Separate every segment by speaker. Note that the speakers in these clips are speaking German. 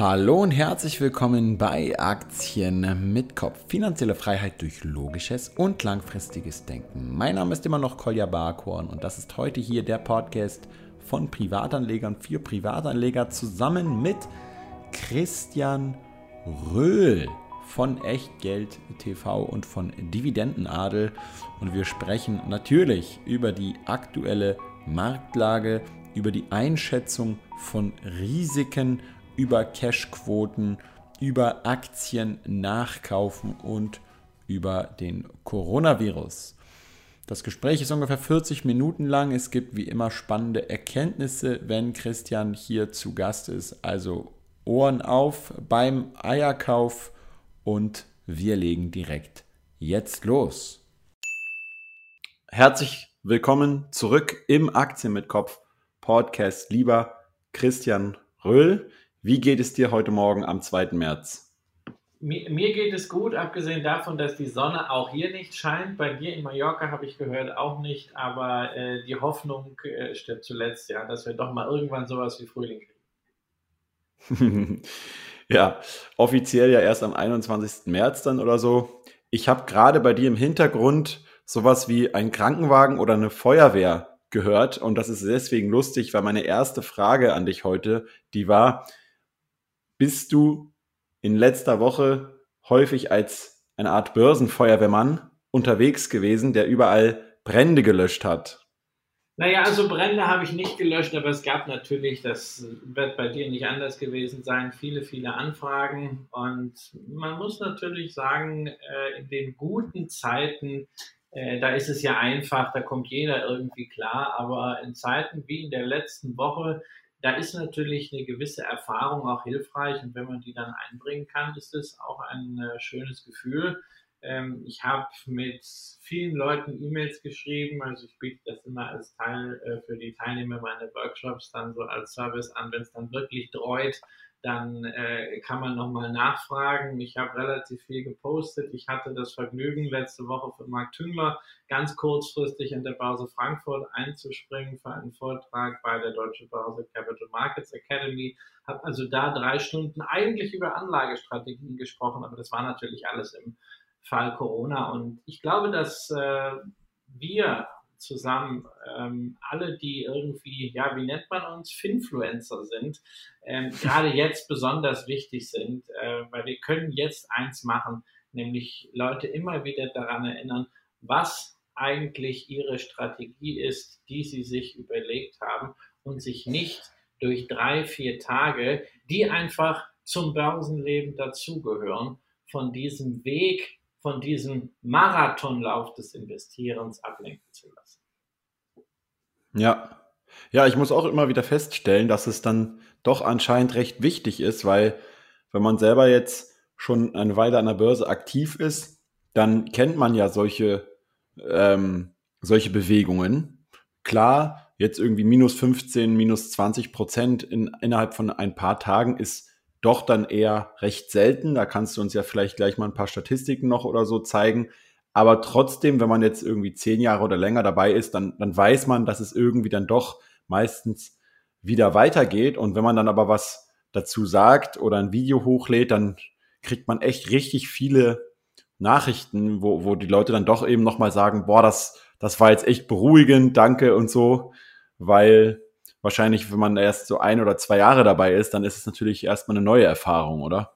Speaker 1: Hallo und herzlich willkommen bei Aktien mit Kopf. Finanzielle Freiheit durch logisches und langfristiges Denken. Mein Name ist immer noch Kolja Barkhorn und das ist heute hier der Podcast von Privatanlegern für Privatanleger zusammen mit Christian Röhl von Echtgeld TV und von Dividendenadel. Und wir sprechen natürlich über die aktuelle Marktlage, über die Einschätzung von Risiken über Cashquoten, über Aktien nachkaufen und über den Coronavirus. Das Gespräch ist ungefähr 40 Minuten lang. Es gibt wie immer spannende Erkenntnisse, wenn Christian hier zu Gast ist. Also Ohren auf beim Eierkauf und wir legen direkt jetzt los. Herzlich willkommen zurück im Aktien mit Kopf Podcast, lieber Christian Röhl. Wie geht es dir heute Morgen am 2. März?
Speaker 2: Mir, mir, geht es gut, abgesehen davon, dass die Sonne auch hier nicht scheint. Bei dir in Mallorca habe ich gehört auch nicht, aber äh, die Hoffnung äh, stirbt zuletzt, ja, dass wir doch mal irgendwann sowas wie Frühling
Speaker 1: kriegen. ja, offiziell ja erst am 21. März dann oder so. Ich habe gerade bei dir im Hintergrund sowas wie ein Krankenwagen oder eine Feuerwehr gehört und das ist deswegen lustig, weil meine erste Frage an dich heute, die war, bist du in letzter Woche häufig als eine Art Börsenfeuerwehrmann unterwegs gewesen, der überall Brände gelöscht hat?
Speaker 2: Naja, also Brände habe ich nicht gelöscht, aber es gab natürlich, das wird bei dir nicht anders gewesen sein, viele, viele Anfragen. Und man muss natürlich sagen, äh, in den guten Zeiten, äh, da ist es ja einfach, da kommt jeder irgendwie klar. Aber in Zeiten wie in der letzten Woche, da ist natürlich eine gewisse Erfahrung auch hilfreich und wenn man die dann einbringen kann, ist es auch ein äh, schönes Gefühl. Ähm, ich habe mit vielen Leuten E-Mails geschrieben, also ich biete das immer als Teil äh, für die Teilnehmer meiner Workshops dann so als Service an, wenn es dann wirklich dreut, dann äh, kann man nochmal nachfragen. Ich habe relativ viel gepostet. Ich hatte das Vergnügen, letzte Woche von Marc Tüngler ganz kurzfristig in der Börse Frankfurt einzuspringen für einen Vortrag bei der Deutschen Börse Capital Markets Academy. Habe also da drei Stunden eigentlich über Anlagestrategien gesprochen, aber das war natürlich alles im Fall Corona. Und ich glaube, dass äh, wir zusammen, ähm, alle, die irgendwie, ja, wie nennt man uns, Finfluencer sind, ähm, gerade jetzt besonders wichtig sind, äh, weil wir können jetzt eins machen, nämlich Leute immer wieder daran erinnern, was eigentlich ihre Strategie ist, die sie sich überlegt haben und sich nicht durch drei, vier Tage, die einfach zum Börsenleben dazugehören, von diesem Weg von diesem Marathonlauf des Investierens ablenken zu lassen.
Speaker 1: Ja. Ja, ich muss auch immer wieder feststellen, dass es dann doch anscheinend recht wichtig ist, weil wenn man selber jetzt schon eine Weile an der Börse aktiv ist, dann kennt man ja solche, ähm, solche Bewegungen. Klar, jetzt irgendwie minus 15, minus 20 Prozent in, innerhalb von ein paar Tagen ist doch dann eher recht selten. Da kannst du uns ja vielleicht gleich mal ein paar Statistiken noch oder so zeigen. Aber trotzdem, wenn man jetzt irgendwie zehn Jahre oder länger dabei ist, dann, dann weiß man, dass es irgendwie dann doch meistens wieder weitergeht. Und wenn man dann aber was dazu sagt oder ein Video hochlädt, dann kriegt man echt richtig viele Nachrichten, wo, wo die Leute dann doch eben nochmal sagen, boah, das, das war jetzt echt beruhigend, danke und so, weil wahrscheinlich, wenn man erst so ein oder zwei Jahre dabei ist, dann ist es natürlich erstmal eine neue Erfahrung, oder?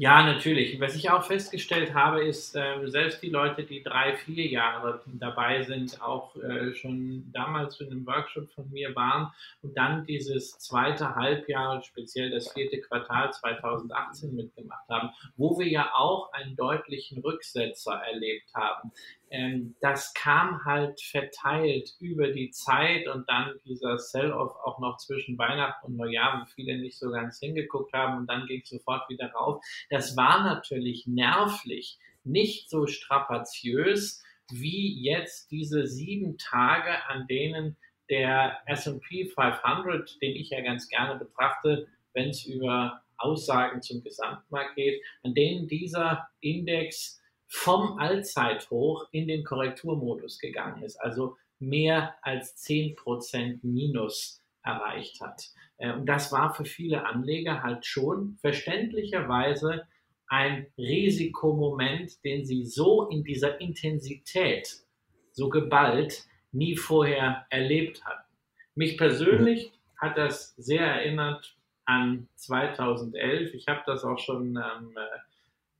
Speaker 2: Ja, natürlich. Was ich auch festgestellt habe, ist, äh, selbst die Leute, die drei, vier Jahre dabei sind, auch äh, schon damals für einen Workshop von mir waren und dann dieses zweite Halbjahr, speziell das vierte Quartal 2018 mitgemacht haben, wo wir ja auch einen deutlichen Rücksetzer erlebt haben. Ähm, das kam halt verteilt über die Zeit und dann dieser Sell-off auch noch zwischen Weihnachten und Neujahr, wo viele nicht so ganz hingeguckt haben und dann ging es sofort wieder rauf. Das war natürlich nervlich, nicht so strapaziös wie jetzt diese sieben Tage, an denen der S&P 500, den ich ja ganz gerne betrachte, wenn es über Aussagen zum Gesamtmarkt geht, an denen dieser Index vom Allzeithoch in den Korrekturmodus gegangen ist, also mehr als 10% Minus erreicht hat. Äh, und das war für viele Anleger halt schon verständlicherweise ein Risikomoment, den sie so in dieser Intensität, so geballt, nie vorher erlebt hatten. Mich persönlich hat das sehr erinnert an 2011. Ich habe das auch schon am äh,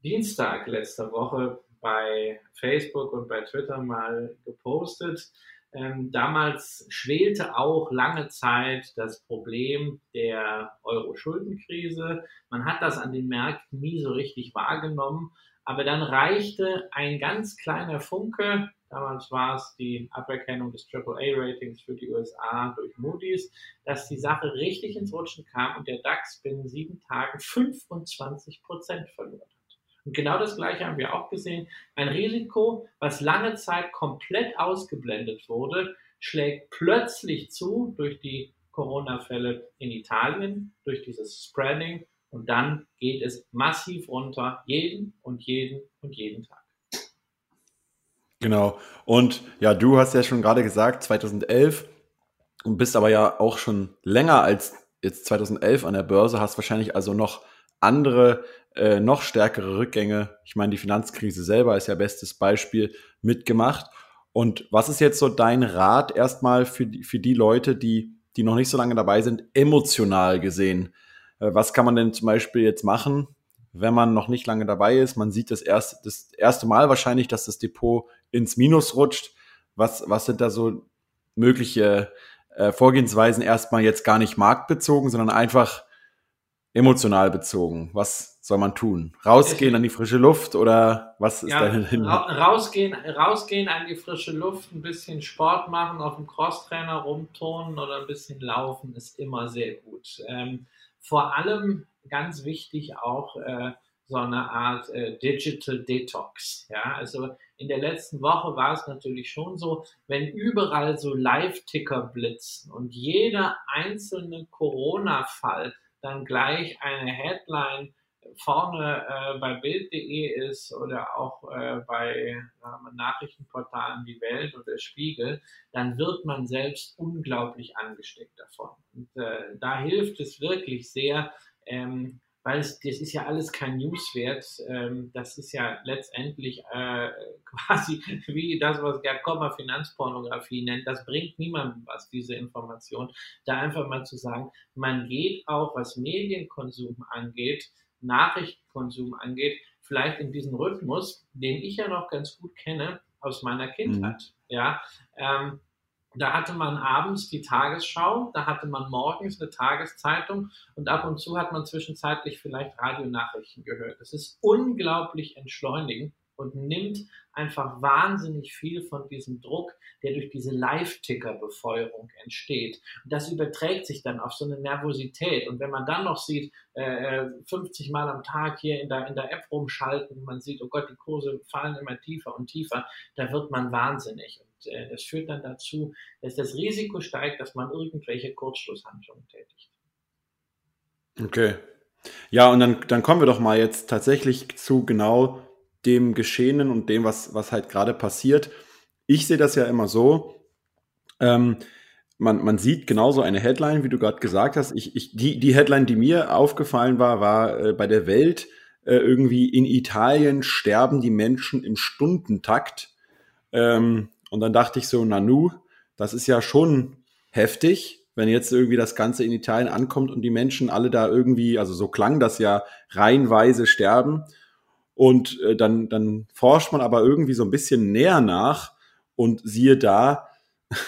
Speaker 2: Dienstag letzter Woche bei Facebook und bei Twitter mal gepostet. Ähm, damals schwelte auch lange Zeit das Problem der Euro-Schuldenkrise. Man hat das an den Märkten nie so richtig wahrgenommen, aber dann reichte ein ganz kleiner Funke. Damals war es die Aberkennung des AAA-Ratings für die USA durch Moody's, dass die Sache richtig ins Rutschen kam und der DAX binnen sieben Tagen 25 Prozent verloren hat. Und genau das Gleiche haben wir auch gesehen. Ein Risiko, was lange Zeit komplett ausgeblendet wurde, schlägt plötzlich zu durch die Corona-Fälle in Italien, durch dieses Spreading. Und dann geht es massiv runter, jeden und jeden und jeden Tag.
Speaker 1: Genau. Und ja, du hast ja schon gerade gesagt, 2011 und bist aber ja auch schon länger als jetzt 2011 an der Börse, hast wahrscheinlich also noch andere äh, noch stärkere Rückgänge. Ich meine, die Finanzkrise selber ist ja bestes Beispiel mitgemacht. Und was ist jetzt so dein Rat erstmal für die, für die Leute, die, die noch nicht so lange dabei sind, emotional gesehen? Äh, was kann man denn zum Beispiel jetzt machen, wenn man noch nicht lange dabei ist? Man sieht das erste, das erste Mal wahrscheinlich, dass das Depot ins Minus rutscht. Was, was sind da so mögliche äh, Vorgehensweisen erstmal jetzt gar nicht marktbezogen, sondern einfach emotional bezogen. Was soll man tun? Rausgehen an die frische Luft oder was ist ja, dein
Speaker 2: Hinweis? Rausgehen, rausgehen an die frische Luft, ein bisschen Sport machen, auf dem Crosstrainer rumturnen oder ein bisschen laufen ist immer sehr gut. Ähm, vor allem ganz wichtig auch äh, so eine Art äh, Digital Detox. Ja, also in der letzten Woche war es natürlich schon so, wenn überall so Live-Ticker blitzen und jeder einzelne Corona-Fall dann gleich eine Headline vorne äh, bei Bild.de ist oder auch äh, bei äh, Nachrichtenportalen wie Welt oder Spiegel, dann wird man selbst unglaublich angesteckt davon. Und äh, da hilft es wirklich sehr, ähm, weil es, das ist ja alles kein Newswert. Ähm, das ist ja letztendlich äh, quasi wie das, was Gerd Kommer Finanzpornografie nennt. Das bringt niemandem was, diese Information. Da einfach mal zu sagen, man geht auch, was Medienkonsum angeht, Nachrichtenkonsum angeht, vielleicht in diesen Rhythmus, den ich ja noch ganz gut kenne aus meiner Kindheit. Mhm. Ja, ähm, da hatte man abends die Tagesschau, da hatte man morgens eine Tageszeitung und ab und zu hat man zwischenzeitlich vielleicht Radionachrichten gehört. Das ist unglaublich entschleunigend und nimmt einfach wahnsinnig viel von diesem Druck, der durch diese Live-Ticker-Befeuerung entsteht. Und das überträgt sich dann auf so eine Nervosität. Und wenn man dann noch sieht, äh, 50 Mal am Tag hier in der, in der App rumschalten, man sieht, oh Gott, die Kurse fallen immer tiefer und tiefer, da wird man wahnsinnig. Und äh, das führt dann dazu, dass das Risiko steigt, dass man irgendwelche Kurzschlusshandlungen tätigt.
Speaker 1: Okay. Ja, und dann, dann kommen wir doch mal jetzt tatsächlich zu genau dem Geschehenen und dem, was, was halt gerade passiert. Ich sehe das ja immer so, ähm, man, man sieht genauso eine Headline, wie du gerade gesagt hast. Ich, ich, die, die Headline, die mir aufgefallen war, war äh, bei der Welt äh, irgendwie in Italien sterben die Menschen im Stundentakt. Ähm, und dann dachte ich so, Nanu, das ist ja schon heftig, wenn jetzt irgendwie das Ganze in Italien ankommt und die Menschen alle da irgendwie, also so klang das ja, reihenweise sterben. Und äh, dann, dann forscht man aber irgendwie so ein bisschen näher nach und siehe da,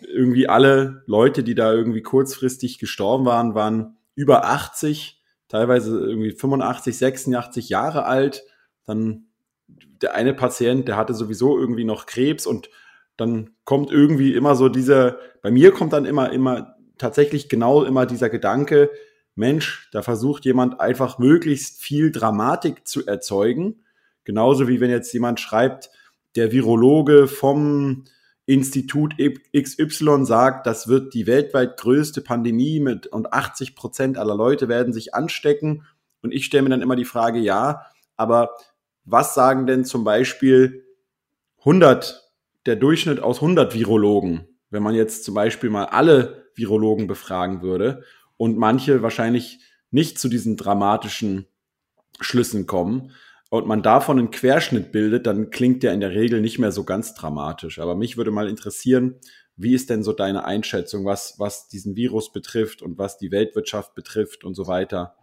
Speaker 1: irgendwie alle Leute, die da irgendwie kurzfristig gestorben waren, waren über 80, teilweise irgendwie 85, 86 Jahre alt. Dann der eine Patient, der hatte sowieso irgendwie noch Krebs und dann kommt irgendwie immer so dieser, bei mir kommt dann immer, immer tatsächlich genau immer dieser Gedanke, Mensch, da versucht jemand einfach möglichst viel Dramatik zu erzeugen. Genauso wie wenn jetzt jemand schreibt, der Virologe vom Institut XY sagt, das wird die weltweit größte Pandemie mit und 80 Prozent aller Leute werden sich anstecken. Und ich stelle mir dann immer die Frage, ja, aber was sagen denn zum Beispiel 100, der Durchschnitt aus 100 Virologen, wenn man jetzt zum Beispiel mal alle Virologen befragen würde? und manche wahrscheinlich nicht zu diesen dramatischen Schlüssen kommen und man davon einen Querschnitt bildet, dann klingt der in der Regel nicht mehr so ganz dramatisch. Aber mich würde mal interessieren, wie ist denn so deine Einschätzung, was, was diesen Virus betrifft und was die Weltwirtschaft betrifft und so weiter?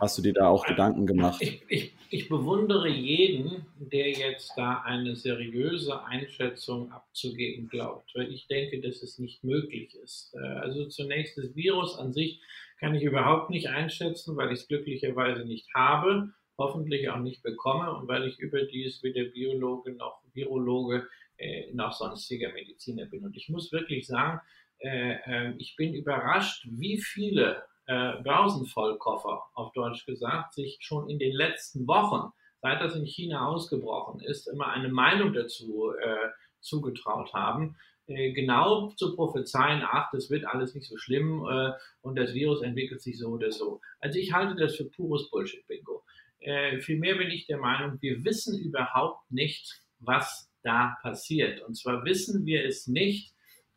Speaker 1: Hast du dir da auch Gedanken gemacht?
Speaker 2: Ich, ich, ich, bewundere jeden, der jetzt da eine seriöse Einschätzung abzugeben glaubt, weil ich denke, dass es nicht möglich ist. Äh, also zunächst das Virus an sich kann ich überhaupt nicht einschätzen, weil ich es glücklicherweise nicht habe, hoffentlich auch nicht bekomme und weil ich überdies weder Biologe noch Virologe äh, noch sonstiger Mediziner bin. Und ich muss wirklich sagen, äh, äh, ich bin überrascht, wie viele äh, Börsenvollkoffer, auf Deutsch gesagt, sich schon in den letzten Wochen, seit das in China ausgebrochen ist, immer eine Meinung dazu äh, zugetraut haben, äh, genau zu prophezeien, ach, das wird alles nicht so schlimm äh, und das Virus entwickelt sich so oder so. Also ich halte das für pures Bullshit-Bingo. Äh, vielmehr bin ich der Meinung, wir wissen überhaupt nicht, was da passiert. Und zwar wissen wir es nicht,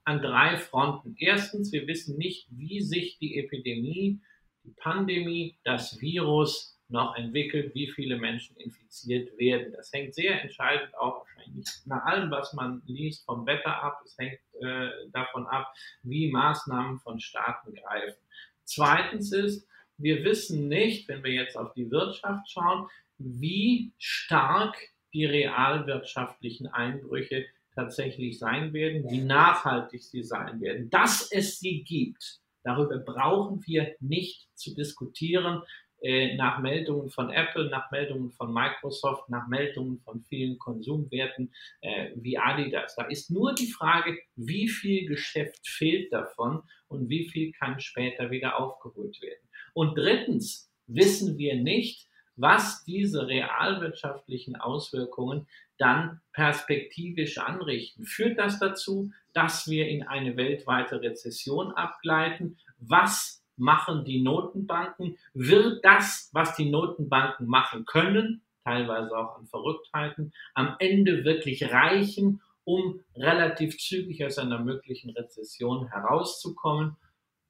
Speaker 2: an drei Fronten. Erstens, wir wissen nicht, wie sich die Epidemie, die Pandemie, das Virus noch entwickelt, wie viele Menschen infiziert werden. Das hängt sehr entscheidend auch wahrscheinlich nach allem, was man liest, vom Wetter ab. Es hängt äh, davon ab, wie Maßnahmen von Staaten greifen. Zweitens ist, wir wissen nicht, wenn wir jetzt auf die Wirtschaft schauen, wie stark die realwirtschaftlichen Einbrüche tatsächlich sein werden, wie nachhaltig sie sein werden. Dass es sie gibt, darüber brauchen wir nicht zu diskutieren. Äh, nach Meldungen von Apple, nach Meldungen von Microsoft, nach Meldungen von vielen Konsumwerten äh, wie Adidas. Da ist nur die Frage, wie viel Geschäft fehlt davon und wie viel kann später wieder aufgeholt werden. Und drittens wissen wir nicht, was diese realwirtschaftlichen Auswirkungen dann perspektivisch anrichten. Führt das dazu, dass wir in eine weltweite Rezession abgleiten? Was machen die Notenbanken? Wird das, was die Notenbanken machen können, teilweise auch an Verrücktheiten, am Ende wirklich reichen, um relativ zügig aus einer möglichen Rezession herauszukommen?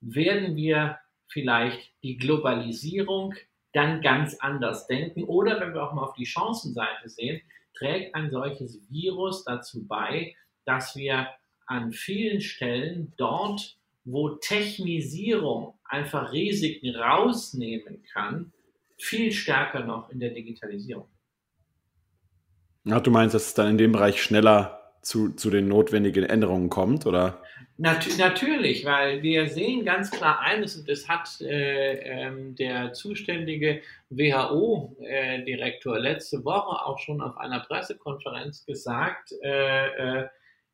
Speaker 2: Werden wir vielleicht die Globalisierung dann ganz anders denken. Oder wenn wir auch mal auf die Chancenseite sehen, trägt ein solches Virus dazu bei, dass wir an vielen Stellen dort, wo Technisierung einfach Risiken rausnehmen kann, viel stärker noch in der Digitalisierung.
Speaker 1: Ach, du meinst, dass es dann in dem Bereich schneller zu, zu den notwendigen Änderungen kommt, oder?
Speaker 2: Nat natürlich, weil wir sehen ganz klar eines, und das hat äh, ähm, der zuständige WHO-Direktor äh, letzte Woche auch schon auf einer Pressekonferenz gesagt, äh,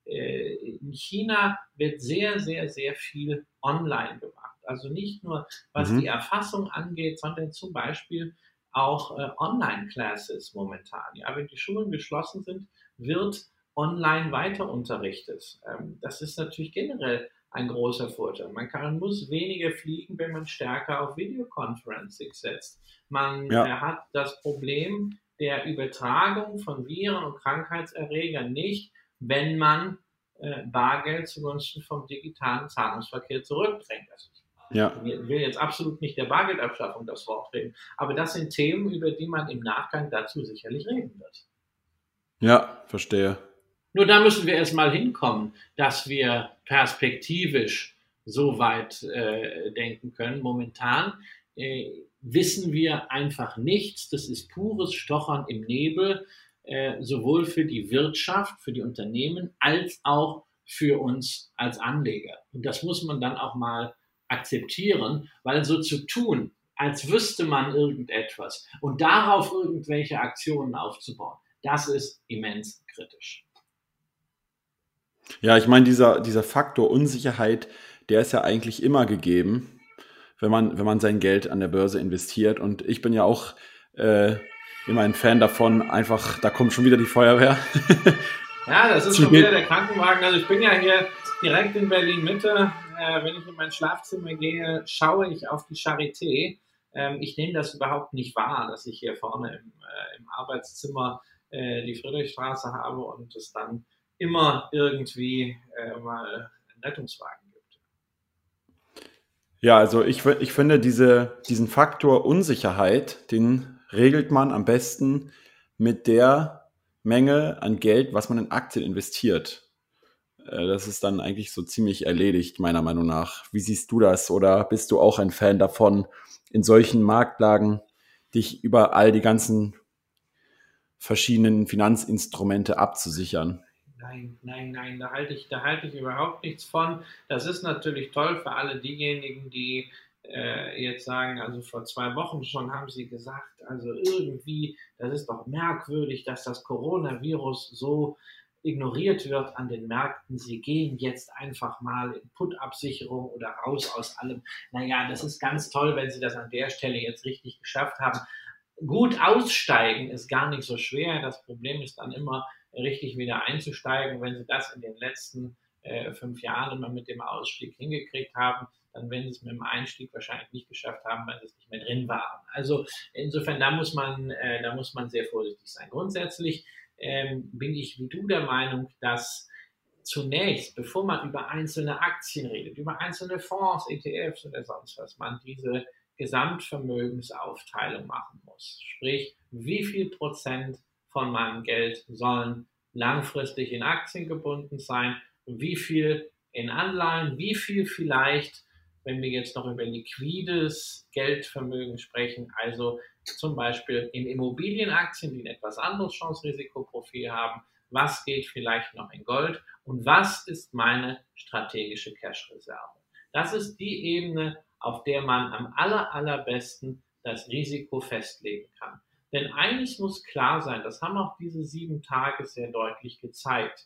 Speaker 2: äh, in China wird sehr, sehr, sehr viel online gemacht. Also nicht nur was mhm. die Erfassung angeht, sondern zum Beispiel auch äh, Online-Classes momentan. Ja, wenn die Schulen geschlossen sind, wird online weiter unterrichtet. Ähm, das ist natürlich generell ein großer Vorteil. Man kann, muss weniger fliegen, wenn man stärker auf Videoconferencing setzt. Man ja. Äh, hat das Problem der Übertragung von Viren und Krankheitserregern nicht, wenn man äh, Bargeld zugunsten vom digitalen Zahlungsverkehr zurückdrängt. Also ja. Ich will jetzt absolut nicht der Bargeldabschaffung das Wort reden, aber das sind Themen, über die man im Nachgang dazu sicherlich reden wird.
Speaker 1: Ja, verstehe.
Speaker 2: Nur da müssen wir erstmal hinkommen, dass wir perspektivisch so weit äh, denken können. Momentan äh, wissen wir einfach nichts. Das ist pures Stochern im Nebel, äh, sowohl für die Wirtschaft, für die Unternehmen, als auch für uns als Anleger. Und das muss man dann auch mal akzeptieren, weil so zu tun, als wüsste man irgendetwas und darauf irgendwelche Aktionen aufzubauen, das ist immens kritisch.
Speaker 1: Ja, ich meine, dieser, dieser Faktor Unsicherheit, der ist ja eigentlich immer gegeben, wenn man, wenn man sein Geld an der Börse investiert. Und ich bin ja auch äh, immer ein Fan davon, einfach, da kommt schon wieder die Feuerwehr.
Speaker 2: ja, das ist schon wieder der Krankenwagen. Also ich bin ja hier direkt in Berlin Mitte. Äh, wenn ich in mein Schlafzimmer gehe, schaue ich auf die Charité. Ähm, ich nehme das überhaupt nicht wahr, dass ich hier vorne im, äh, im Arbeitszimmer äh, die Friedrichstraße habe und es dann immer irgendwie äh, mal einen Rettungswagen gibt.
Speaker 1: Ja, also ich, ich finde diese, diesen Faktor Unsicherheit, den regelt man am besten mit der Menge an Geld, was man in Aktien investiert. Äh, das ist dann eigentlich so ziemlich erledigt, meiner Meinung nach. Wie siehst du das? Oder bist du auch ein Fan davon, in solchen Marktlagen dich über all die ganzen verschiedenen Finanzinstrumente abzusichern?
Speaker 2: Nein, nein, nein, da halte ich, da halte ich überhaupt nichts von. Das ist natürlich toll für alle diejenigen, die äh, jetzt sagen, also vor zwei Wochen schon haben sie gesagt, also irgendwie, das ist doch merkwürdig, dass das Coronavirus so ignoriert wird an den Märkten. Sie gehen jetzt einfach mal in Put-Absicherung oder raus aus allem. Naja, das ist ganz toll, wenn Sie das an der Stelle jetzt richtig geschafft haben. Gut aussteigen ist gar nicht so schwer. Das Problem ist dann immer, richtig wieder einzusteigen. Wenn Sie das in den letzten äh, fünf Jahren immer mit dem Ausstieg hingekriegt haben, dann werden Sie es mit dem Einstieg wahrscheinlich nicht geschafft haben, weil Sie es nicht mehr drin waren. Also insofern, da muss man, äh, da muss man sehr vorsichtig sein. Grundsätzlich ähm, bin ich wie du der Meinung, dass zunächst, bevor man über einzelne Aktien redet, über einzelne Fonds, ETFs oder sonst was, man diese Gesamtvermögensaufteilung machen muss. Sprich, wie viel Prozent von meinem Geld sollen langfristig in Aktien gebunden sein, wie viel in Anleihen, wie viel vielleicht, wenn wir jetzt noch über liquides Geldvermögen sprechen, also zum Beispiel in Immobilienaktien, die ein etwas anderes Chance-Risikoprofil haben, was geht vielleicht noch in Gold und was ist meine strategische Cash-Reserve. Das ist die Ebene, auf der man am aller, allerbesten das Risiko festlegen kann. Denn eines muss klar sein, das haben auch diese sieben Tage sehr deutlich gezeigt.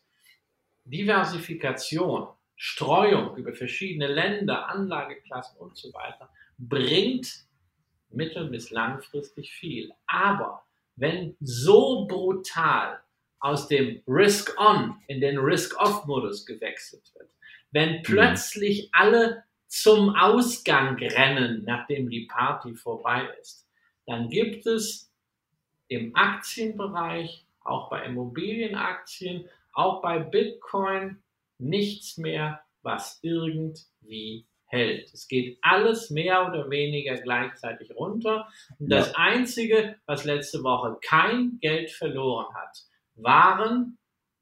Speaker 2: Diversifikation, Streuung über verschiedene Länder, Anlageklassen und so weiter bringt mittel- bis langfristig viel. Aber wenn so brutal aus dem Risk-on in den Risk-off-Modus gewechselt wird, wenn mhm. plötzlich alle zum Ausgang rennen, nachdem die Party vorbei ist, dann gibt es im Aktienbereich, auch bei Immobilienaktien, auch bei Bitcoin nichts mehr, was irgendwie hält. Es geht alles mehr oder weniger gleichzeitig runter. Und das ja. Einzige, was letzte Woche kein Geld verloren hat, waren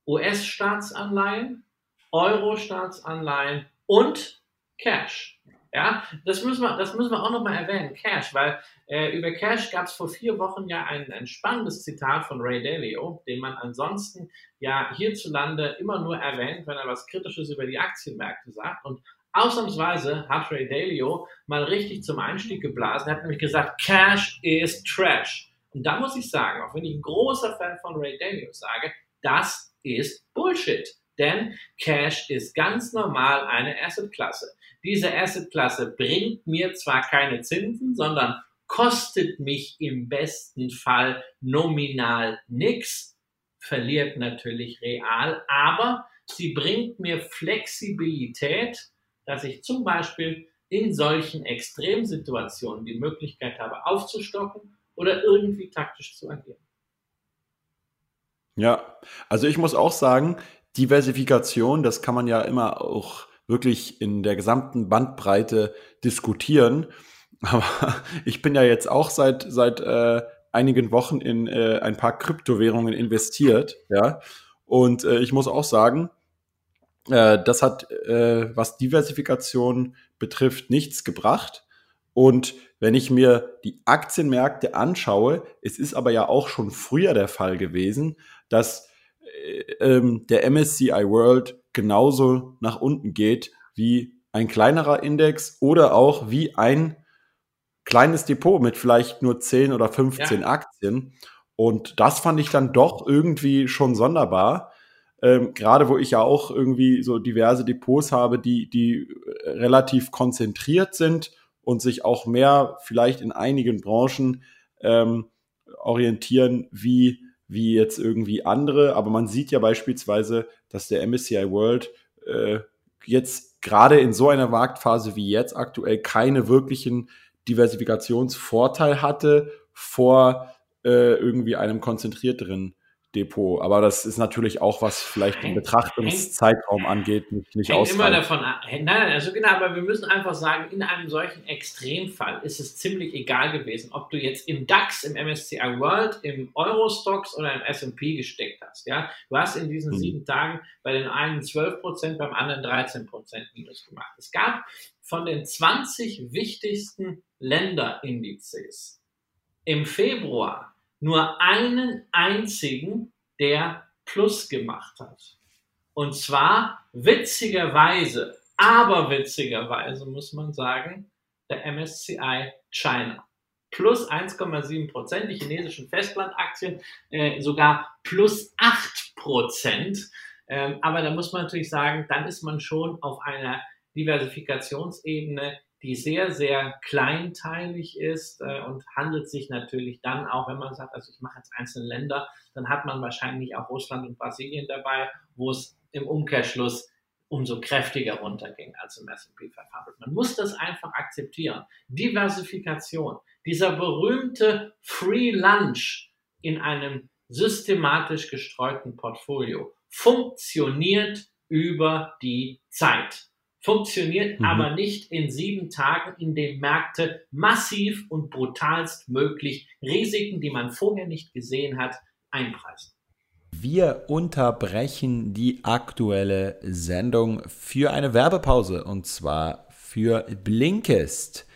Speaker 2: US-Staatsanleihen, Euro-Staatsanleihen und Cash. Ja, das müssen wir, das müssen wir auch nochmal erwähnen, Cash, weil äh, über Cash gab es vor vier Wochen ja ein, ein spannendes Zitat von Ray Dalio, den man ansonsten ja hierzulande immer nur erwähnt, wenn er was Kritisches über die Aktienmärkte sagt. Und ausnahmsweise hat Ray Dalio mal richtig zum Einstieg geblasen. Er hat nämlich gesagt, Cash is Trash. Und da muss ich sagen, auch wenn ich ein großer Fan von Ray Dalio sage, das ist Bullshit. Denn Cash ist ganz normal eine Assetklasse. Diese Assetklasse bringt mir zwar keine Zinsen, sondern kostet mich im besten Fall nominal nichts, verliert natürlich real, aber sie bringt mir Flexibilität, dass ich zum Beispiel in solchen Extremsituationen die Möglichkeit habe, aufzustocken oder irgendwie taktisch zu agieren.
Speaker 1: Ja, also ich muss auch sagen, Diversifikation, das kann man ja immer auch wirklich in der gesamten Bandbreite diskutieren. Aber ich bin ja jetzt auch seit, seit äh, einigen Wochen in äh, ein paar Kryptowährungen investiert, ja. Und äh, ich muss auch sagen, äh, das hat, äh, was Diversifikation betrifft, nichts gebracht. Und wenn ich mir die Aktienmärkte anschaue, es ist aber ja auch schon früher der Fall gewesen, dass ähm, der MSCI World genauso nach unten geht wie ein kleinerer Index oder auch wie ein kleines Depot mit vielleicht nur 10 oder 15 ja. Aktien. Und das fand ich dann doch irgendwie schon sonderbar. Ähm, Gerade wo ich ja auch irgendwie so diverse Depots habe, die, die relativ konzentriert sind und sich auch mehr vielleicht in einigen Branchen ähm, orientieren wie, wie jetzt irgendwie andere. Aber man sieht ja beispielsweise, dass der MSCI World äh, jetzt gerade in so einer Marktphase wie jetzt aktuell keine wirklichen Diversifikationsvorteil hatte vor äh, irgendwie einem konzentrierteren Depot. Aber das ist natürlich auch, was vielleicht den Betrachtungszeitraum angeht, nicht, nicht
Speaker 2: hängt immer davon ab. Nein, nein, also genau, aber wir müssen einfach sagen, in einem solchen Extremfall ist es ziemlich egal gewesen, ob du jetzt im DAX, im MSCI World, im Eurostox oder im S&P gesteckt hast. Ja, du hast in diesen hm. sieben Tagen bei den einen 12 Prozent, beim anderen 13 Prozent Minus gemacht. Es gab von den 20 wichtigsten Länderindizes im Februar nur einen einzigen, der Plus gemacht hat. Und zwar witzigerweise, aber witzigerweise muss man sagen, der MSCI China. Plus 1,7 Prozent, die chinesischen Festlandaktien äh, sogar plus 8 Prozent. Ähm, aber da muss man natürlich sagen, dann ist man schon auf einer Diversifikationsebene, die sehr, sehr kleinteilig ist äh, und handelt sich natürlich dann auch, wenn man sagt, also ich mache jetzt einzelne Länder, dann hat man wahrscheinlich auch Russland und Brasilien dabei, wo es im Umkehrschluss umso kräftiger runterging als im S&P 500. Man muss das einfach akzeptieren. Diversifikation, dieser berühmte Free Lunch in einem systematisch gestreuten Portfolio funktioniert über die Zeit funktioniert mhm. aber nicht in sieben Tagen, in dem Märkte massiv und brutalst möglich Risiken, die man vorher nicht gesehen hat, einpreisen.
Speaker 1: Wir unterbrechen die aktuelle Sendung für eine Werbepause und zwar für Blinkist.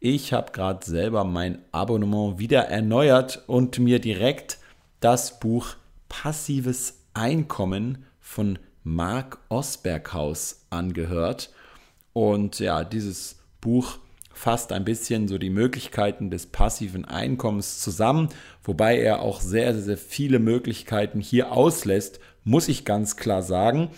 Speaker 1: Ich habe gerade selber mein Abonnement wieder erneuert und mir direkt das Buch Passives Einkommen von Mark Osberghaus angehört. Und ja, dieses Buch fasst ein bisschen so die Möglichkeiten des passiven Einkommens zusammen, wobei er auch sehr, sehr viele Möglichkeiten hier auslässt, muss ich ganz klar sagen.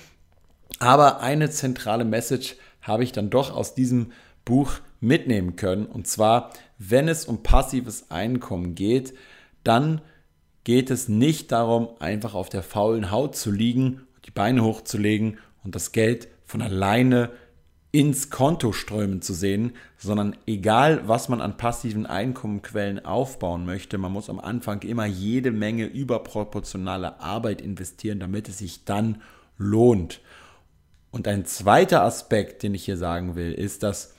Speaker 1: Aber eine zentrale Message habe ich dann doch aus diesem Buch mitnehmen können. Und zwar, wenn es um passives Einkommen geht, dann geht es nicht darum, einfach auf der faulen Haut zu liegen, die Beine hochzulegen und das Geld von alleine ins Konto strömen zu sehen, sondern egal, was man an passiven Einkommenquellen aufbauen möchte, man muss am Anfang immer jede Menge überproportionale Arbeit investieren, damit es sich dann lohnt. Und ein zweiter Aspekt, den ich hier sagen will, ist, dass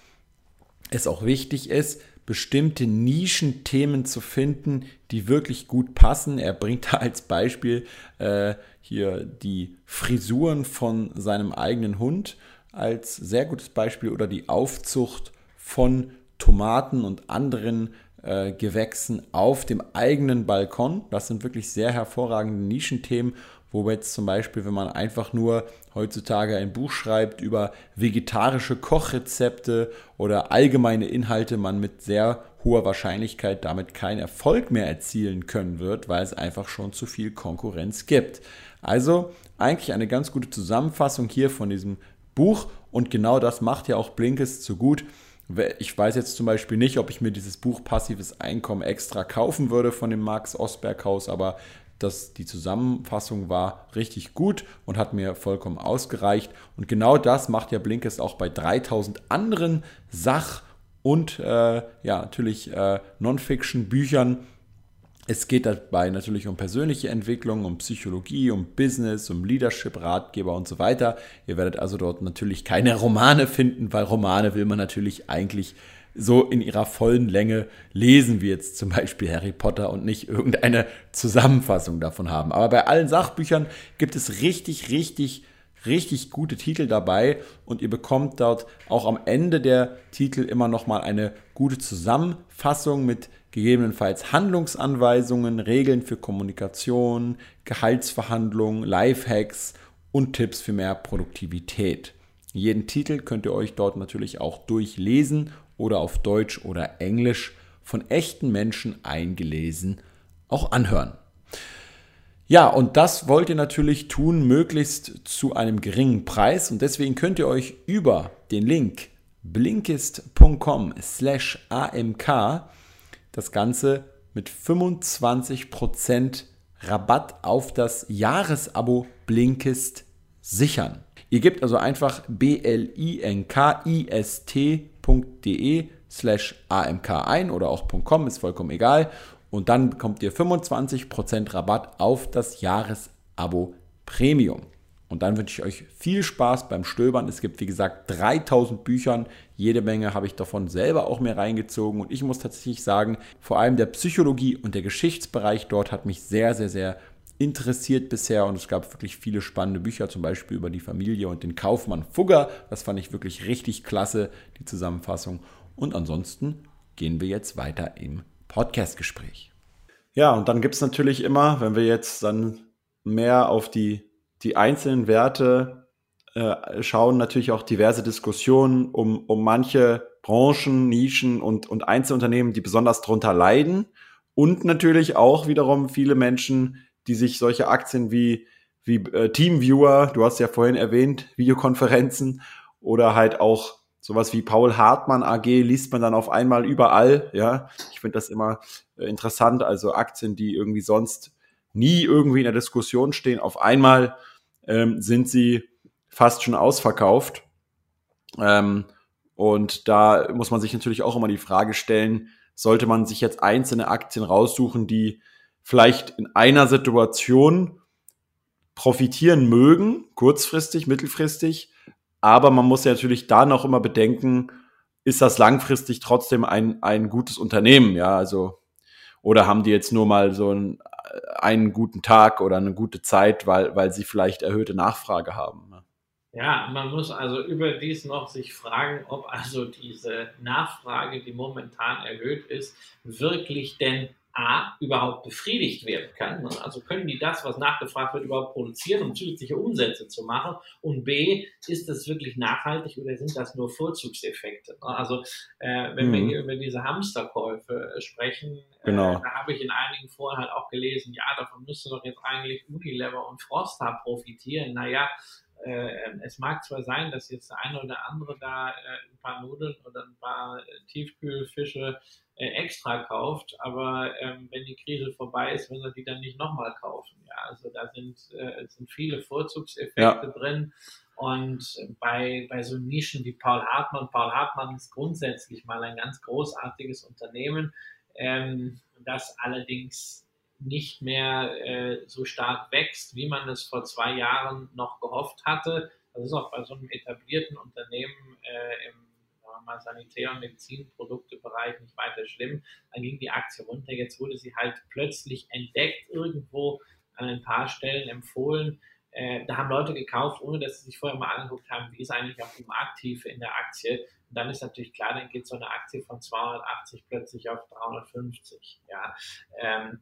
Speaker 1: es auch wichtig ist, bestimmte Nischenthemen zu finden, die wirklich gut passen. Er bringt da als Beispiel äh, hier die Frisuren von seinem eigenen Hund als sehr gutes Beispiel oder die Aufzucht von Tomaten und anderen äh, Gewächsen auf dem eigenen Balkon. Das sind wirklich sehr hervorragende Nischenthemen, wo jetzt zum Beispiel, wenn man einfach nur heutzutage ein Buch schreibt über vegetarische Kochrezepte oder allgemeine Inhalte, man mit sehr hoher Wahrscheinlichkeit damit keinen Erfolg mehr erzielen können wird, weil es einfach schon zu viel Konkurrenz gibt. Also eigentlich eine ganz gute Zusammenfassung hier von diesem Buch und genau das macht ja auch Blinkist so gut. Ich weiß jetzt zum Beispiel nicht, ob ich mir dieses Buch Passives Einkommen extra kaufen würde von dem Marx Osberghaus, aber das, die Zusammenfassung war richtig gut und hat mir vollkommen ausgereicht. Und genau das macht ja Blinkist auch bei 3000 anderen Sach- und äh, ja, natürlich äh, Non-Fiction-Büchern es geht dabei natürlich um persönliche Entwicklung, um Psychologie, um Business, um Leadership, Ratgeber und so weiter. Ihr werdet also dort natürlich keine Romane finden, weil Romane will man natürlich eigentlich so in ihrer vollen Länge lesen, wie jetzt zum Beispiel Harry Potter und nicht irgendeine Zusammenfassung davon haben. Aber bei allen Sachbüchern gibt es richtig, richtig, richtig gute Titel dabei und ihr bekommt dort auch am Ende der Titel immer nochmal eine gute Zusammenfassung mit gegebenenfalls Handlungsanweisungen, Regeln für Kommunikation, Gehaltsverhandlungen, Lifehacks und Tipps für mehr Produktivität. Jeden Titel könnt ihr euch dort natürlich auch durchlesen oder auf Deutsch oder Englisch von echten Menschen eingelesen auch anhören. Ja, und das wollt ihr natürlich tun, möglichst zu einem geringen Preis. Und deswegen könnt ihr euch über den Link blinkist.com slash amk das Ganze mit 25% Rabatt auf das Jahresabo Blinkist sichern. Ihr gebt also einfach blinkist.de slash amk ein oder auch .com, ist vollkommen egal. und dann bekommt ihr 25% Rabatt auf das Jahresabo Premium. Und dann wünsche ich euch viel Spaß beim Stöbern. Es gibt, wie gesagt, 3000 Büchern. Jede Menge habe ich davon selber auch mehr reingezogen. Und ich muss tatsächlich sagen, vor allem der Psychologie- und der Geschichtsbereich dort hat mich sehr, sehr, sehr interessiert bisher. Und es gab wirklich viele spannende Bücher, zum Beispiel über die Familie und den Kaufmann Fugger. Das fand ich wirklich richtig klasse, die Zusammenfassung. Und ansonsten gehen wir jetzt weiter im Podcastgespräch. Ja, und dann gibt es natürlich immer, wenn wir jetzt dann mehr auf die die einzelnen Werte äh, schauen natürlich auch diverse Diskussionen um, um manche Branchen, Nischen und, und Einzelunternehmen, die besonders darunter leiden. Und natürlich auch wiederum viele Menschen, die sich solche Aktien wie, wie äh, Teamviewer, du hast ja vorhin erwähnt, Videokonferenzen oder halt auch sowas wie Paul Hartmann AG liest man dann auf einmal überall. Ja, ich finde das immer äh, interessant. Also Aktien, die irgendwie sonst nie irgendwie in der Diskussion stehen. Auf einmal ähm, sind sie fast schon ausverkauft. Ähm, und da muss man sich natürlich auch immer die Frage stellen, sollte man sich jetzt einzelne Aktien raussuchen, die vielleicht in einer Situation profitieren mögen, kurzfristig, mittelfristig, aber man muss ja natürlich da noch immer bedenken, ist das langfristig trotzdem ein, ein gutes Unternehmen, ja, also, oder haben die jetzt nur mal so ein einen guten Tag oder eine gute Zeit, weil, weil sie vielleicht erhöhte Nachfrage haben. Ne?
Speaker 2: Ja, man muss also überdies noch sich fragen, ob also diese Nachfrage, die momentan erhöht ist, wirklich denn A, überhaupt befriedigt werden kann. Ne? Also können die das, was nachgefragt wird, überhaupt produzieren, um zusätzliche Umsätze zu machen? Und B, ist das wirklich nachhaltig oder sind das nur Vorzugseffekte? Ne? Also äh, wenn mhm. wir hier über diese Hamsterkäufe äh, sprechen, äh, genau. äh, da habe ich in einigen Foren halt auch gelesen, ja, davon müsste doch jetzt eigentlich Unilever und Frosta profitieren. Naja, äh, es mag zwar sein, dass jetzt der eine oder andere da ein paar Nudeln oder ein paar Tiefkühlfische extra kauft, aber ähm, wenn die Krise vorbei ist, will er die dann nicht nochmal kaufen. Ja, also da sind, äh, sind viele Vorzugseffekte ja. drin. Und bei, bei so Nischen wie Paul Hartmann, Paul Hartmann ist grundsätzlich mal ein ganz großartiges Unternehmen, ähm, das allerdings nicht mehr äh, so stark wächst, wie man es vor zwei Jahren noch gehofft hatte. Das ist auch bei so einem etablierten Unternehmen äh, im mal Sanitär- und Medizinproduktebereich nicht weiter schlimm. Dann ging die Aktie runter. Jetzt wurde sie halt plötzlich entdeckt irgendwo an ein paar Stellen empfohlen. Äh, da haben Leute gekauft, ohne dass sie sich vorher mal angeguckt haben, wie ist eigentlich auch die Markttiefe in der Aktie. Und dann ist natürlich klar, dann geht so eine Aktie von 280 plötzlich auf 350. Ja, ähm,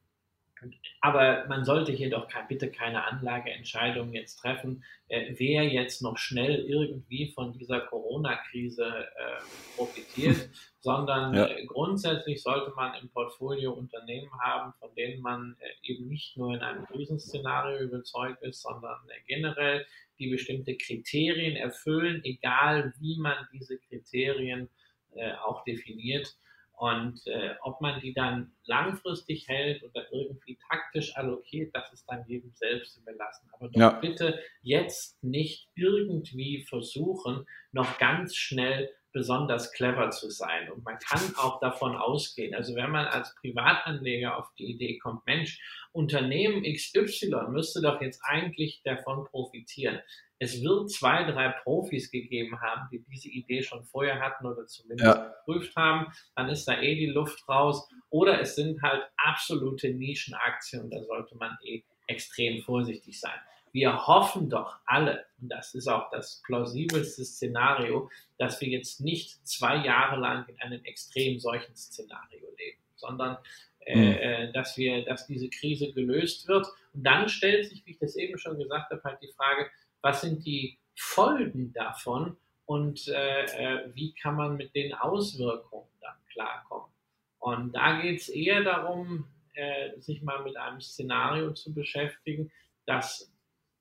Speaker 2: aber man sollte hier doch kein, bitte keine Anlageentscheidungen jetzt treffen, äh, wer jetzt noch schnell irgendwie von dieser Corona-Krise äh, profitiert, sondern ja. äh, grundsätzlich sollte man im Portfolio Unternehmen haben, von denen man äh, eben nicht nur in einem Krisenszenario überzeugt ist, sondern äh, generell die bestimmte Kriterien erfüllen, egal wie man diese Kriterien äh, auch definiert. Und äh, ob man die dann langfristig hält oder irgendwie taktisch allokiert, das ist dann jedem selbst überlassen. Aber doch ja. bitte jetzt nicht irgendwie versuchen, noch ganz schnell besonders clever zu sein. Und man kann auch davon ausgehen, also wenn man als Privatanleger auf die Idee kommt, Mensch, Unternehmen XY müsste doch jetzt eigentlich davon profitieren. Es wird zwei, drei Profis gegeben haben, die diese Idee schon vorher hatten oder zumindest ja. geprüft haben. Dann ist da eh die Luft raus. Oder es sind halt absolute Nischenaktien und da sollte man eh extrem vorsichtig sein. Wir hoffen doch alle, und das ist auch das plausibelste Szenario, dass wir jetzt nicht zwei Jahre lang in einem extrem solchen Szenario leben, sondern äh, mhm. äh, dass wir, dass diese Krise gelöst wird. Und dann stellt sich, wie ich das eben schon gesagt habe, halt die Frage, was sind die Folgen davon und äh, äh, wie kann man mit den Auswirkungen dann klarkommen. Und da geht es eher darum, äh, sich mal mit einem Szenario zu beschäftigen, das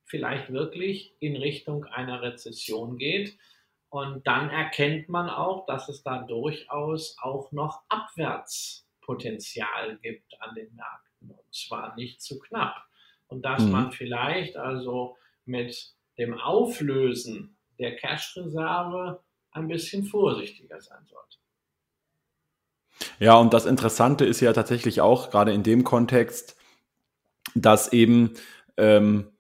Speaker 2: vielleicht wirklich in Richtung einer Rezession geht. Und dann erkennt man auch, dass es da durchaus auch noch Abwärtspotenzial gibt an den Märkten. Und zwar nicht zu knapp. Und dass mhm. man vielleicht also mit dem Auflösen der Cash-Reserve ein bisschen vorsichtiger sein sollte.
Speaker 1: Ja, und das Interessante ist ja tatsächlich auch gerade in dem Kontext, dass eben, ähm,